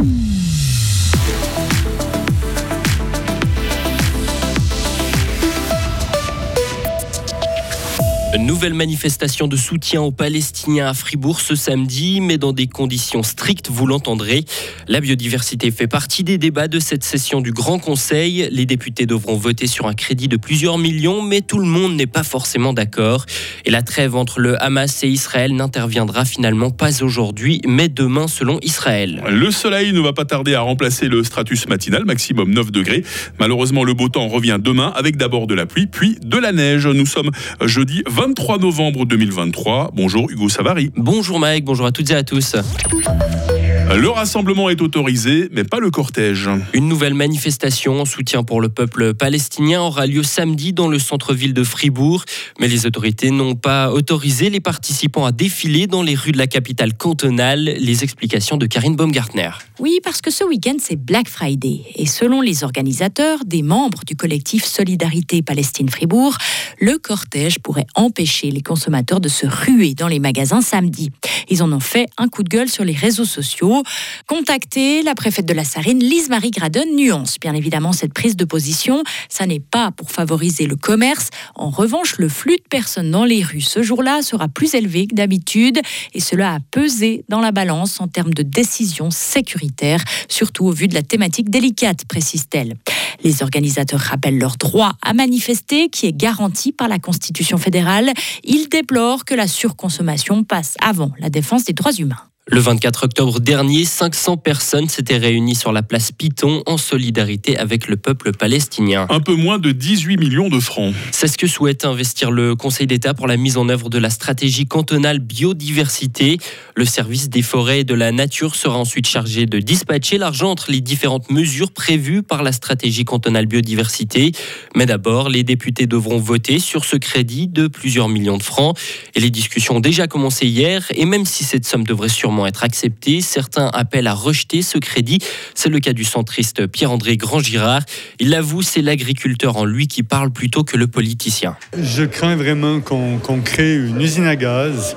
Hum. Nouvelle manifestation de soutien aux Palestiniens à Fribourg ce samedi, mais dans des conditions strictes, vous l'entendrez. La biodiversité fait partie des débats de cette session du Grand Conseil. Les députés devront voter sur un crédit de plusieurs millions, mais tout le monde n'est pas forcément d'accord. Et la trêve entre le Hamas et Israël n'interviendra finalement pas aujourd'hui, mais demain selon Israël. Le soleil ne va pas tarder à remplacer le stratus matinal, maximum 9 degrés. Malheureusement, le beau temps revient demain avec d'abord de la pluie, puis de la neige. Nous sommes jeudi 23 novembre 2023. Bonjour Hugo Savary. Bonjour Mike, bonjour à toutes et à tous. Le rassemblement est autorisé, mais pas le cortège. Une nouvelle manifestation en soutien pour le peuple palestinien aura lieu samedi dans le centre-ville de Fribourg. Mais les autorités n'ont pas autorisé les participants à défiler dans les rues de la capitale cantonale. Les explications de Karine Baumgartner. Oui, parce que ce week-end, c'est Black Friday. Et selon les organisateurs, des membres du collectif Solidarité Palestine-Fribourg, le cortège pourrait empêcher les consommateurs de se ruer dans les magasins samedi. Ils en ont fait un coup de gueule sur les réseaux sociaux. Contacter la préfète de la Sarine, Lise-Marie Gradon, nuance bien évidemment cette prise de position. Ça n'est pas pour favoriser le commerce. En revanche, le flux de personnes dans les rues ce jour-là sera plus élevé que d'habitude et cela a pesé dans la balance en termes de décision sécuritaire, surtout au vu de la thématique délicate, précise-t-elle. Les organisateurs rappellent leur droit à manifester qui est garanti par la Constitution fédérale. Ils déplorent que la surconsommation passe avant la défense des droits humains. Le 24 octobre dernier, 500 personnes s'étaient réunies sur la place Python en solidarité avec le peuple palestinien. Un peu moins de 18 millions de francs. C'est ce que souhaite investir le Conseil d'État pour la mise en œuvre de la stratégie cantonale biodiversité. Le service des forêts et de la nature sera ensuite chargé de dispatcher l'argent entre les différentes mesures prévues par la stratégie cantonale biodiversité. Mais d'abord, les députés devront voter sur ce crédit de plusieurs millions de francs. Et les discussions ont déjà commencé hier. Et même si cette somme devrait être accepté. Certains appellent à rejeter ce crédit. C'est le cas du centriste Pierre-André Grand-Girard. Il l'avoue, c'est l'agriculteur en lui qui parle plutôt que le politicien. Je crains vraiment qu'on crée une usine à gaz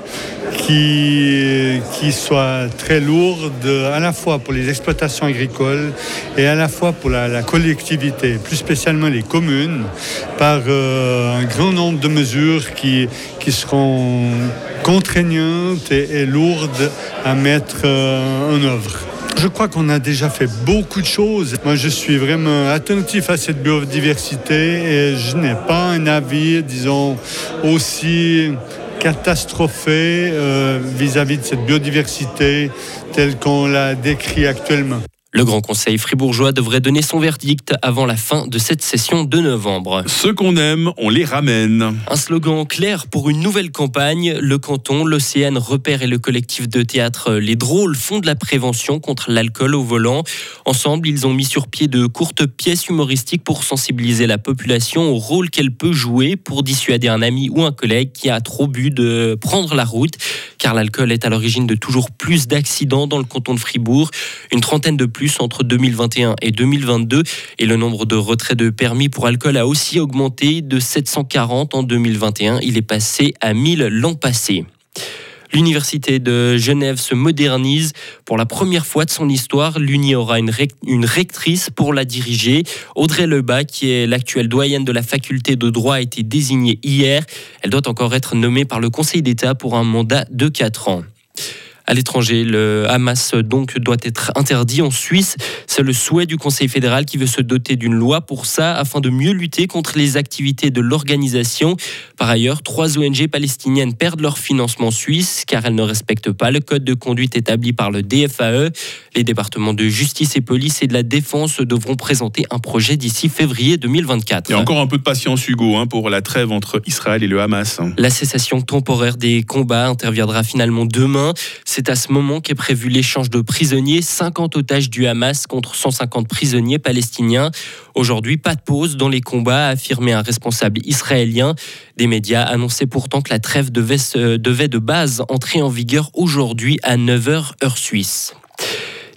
qui, qui soit très lourde à la fois pour les exploitations agricoles et à la fois pour la, collectivité, plus spécialement les communes, par euh, un grand nombre de mesures qui, qui seront contraignantes et, lourdes à mettre euh, en œuvre. Je crois qu'on a déjà fait beaucoup de choses. Moi, je suis vraiment attentif à cette biodiversité et je n'ai pas un avis, disons, aussi catastrophé euh, vis-à-vis -vis de cette biodiversité telle qu'on la décrit actuellement. Le Grand Conseil fribourgeois devrait donner son verdict avant la fin de cette session de novembre. Ceux qu'on aime, on les ramène. Un slogan clair pour une nouvelle campagne. Le canton, l'Océane Repère et le collectif de théâtre Les Drôles font de la prévention contre l'alcool au volant. Ensemble, ils ont mis sur pied de courtes pièces humoristiques pour sensibiliser la population au rôle qu'elle peut jouer pour dissuader un ami ou un collègue qui a trop bu de prendre la route. Car l'alcool est à l'origine de toujours plus d'accidents dans le canton de Fribourg. Une trentaine de plus entre 2021 et 2022. Et le nombre de retraits de permis pour alcool a aussi augmenté de 740 en 2021. Il est passé à 1000 l'an passé. L'université de Genève se modernise. Pour la première fois de son histoire, l'Uni aura une, rectrice pour la diriger. Audrey Lebas, qui est l'actuelle doyenne de la faculté de droit, a été désignée hier. Elle doit encore être nommée par le Conseil d'État pour un mandat de 4 ans à l'étranger. Le Hamas donc doit être interdit en Suisse. C'est le souhait du Conseil fédéral qui veut se doter d'une loi pour ça afin de mieux lutter contre les activités de l'organisation. Par ailleurs, trois ONG palestiniennes perdent leur financement suisse car elles ne respectent pas le code de conduite établi par le DFAE. Les départements de justice et police et de la défense devront présenter un projet d'ici février 2024. Il y a encore un peu de patience, Hugo, hein, pour la trêve entre Israël et le Hamas. La cessation temporaire des combats interviendra finalement demain. C'est à ce moment qu'est prévu l'échange de prisonniers, 50 otages du Hamas contre 150 prisonniers palestiniens. Aujourd'hui, pas de pause dans les combats, a affirmé un responsable israélien. Des médias annonçaient pourtant que la trêve devait, devait de base entrer en vigueur aujourd'hui à 9h heure suisse.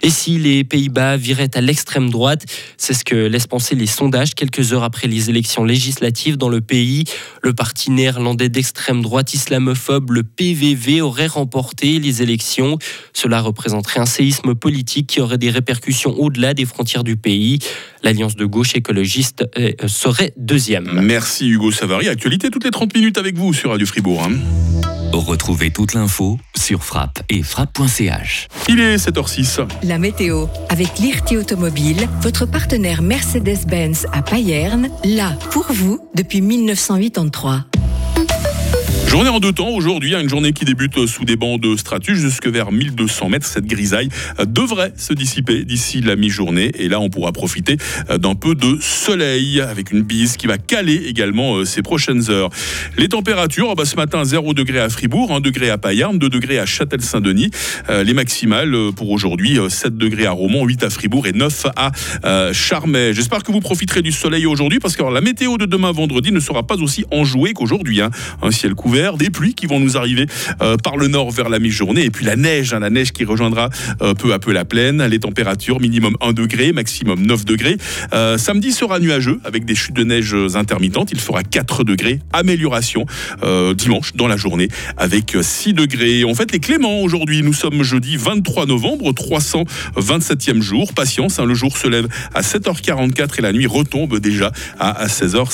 Et si les Pays-Bas viraient à l'extrême droite, c'est ce que laissent penser les sondages quelques heures après les élections législatives dans le pays. Le parti néerlandais d'extrême droite islamophobe, le PVV, aurait remporté les élections. Cela représenterait un séisme politique qui aurait des répercussions au-delà des frontières du pays. L'Alliance de gauche écologiste euh, serait deuxième. Merci Hugo Savary. Actualité toutes les 30 minutes avec vous sur Radio Fribourg. Hein. Retrouvez toute l'info sur frappe et frappe.ch. Il est 7h06. La météo avec l'IRT Automobile, votre partenaire Mercedes-Benz à Payerne, là pour vous depuis 1983. Journée en deux temps aujourd'hui, hein, une journée qui débute sous des bancs de stratus jusque vers 1200 mètres. Cette grisaille devrait se dissiper d'ici la mi-journée et là on pourra profiter d'un peu de soleil avec une bise qui va caler également euh, ces prochaines heures. Les températures, bah, ce matin 0 degré à Fribourg, 1 degré à Payarn, 2 degrés à Châtel-Saint-Denis. Euh, les maximales euh, pour aujourd'hui 7 degrés à Romont, 8 à Fribourg et 9 à Charmey. J'espère que vous profiterez du soleil aujourd'hui parce que la météo de demain vendredi ne sera pas aussi enjouée qu'aujourd'hui. Hein. Un ciel couvert des pluies qui vont nous arriver euh, par le nord vers la mi-journée, et puis la neige, hein, la neige qui rejoindra euh, peu à peu la plaine. Les températures minimum 1 degré, maximum 9 degrés. Euh, samedi sera nuageux avec des chutes de neige intermittentes. Il fera 4 degrés. Amélioration dimanche dans la journée avec 6 degrés. On fait les Cléments aujourd'hui. Nous sommes jeudi 23 novembre, 327e jour. Patience, hein, le jour se lève à 7h44 et la nuit retombe déjà à 16h50.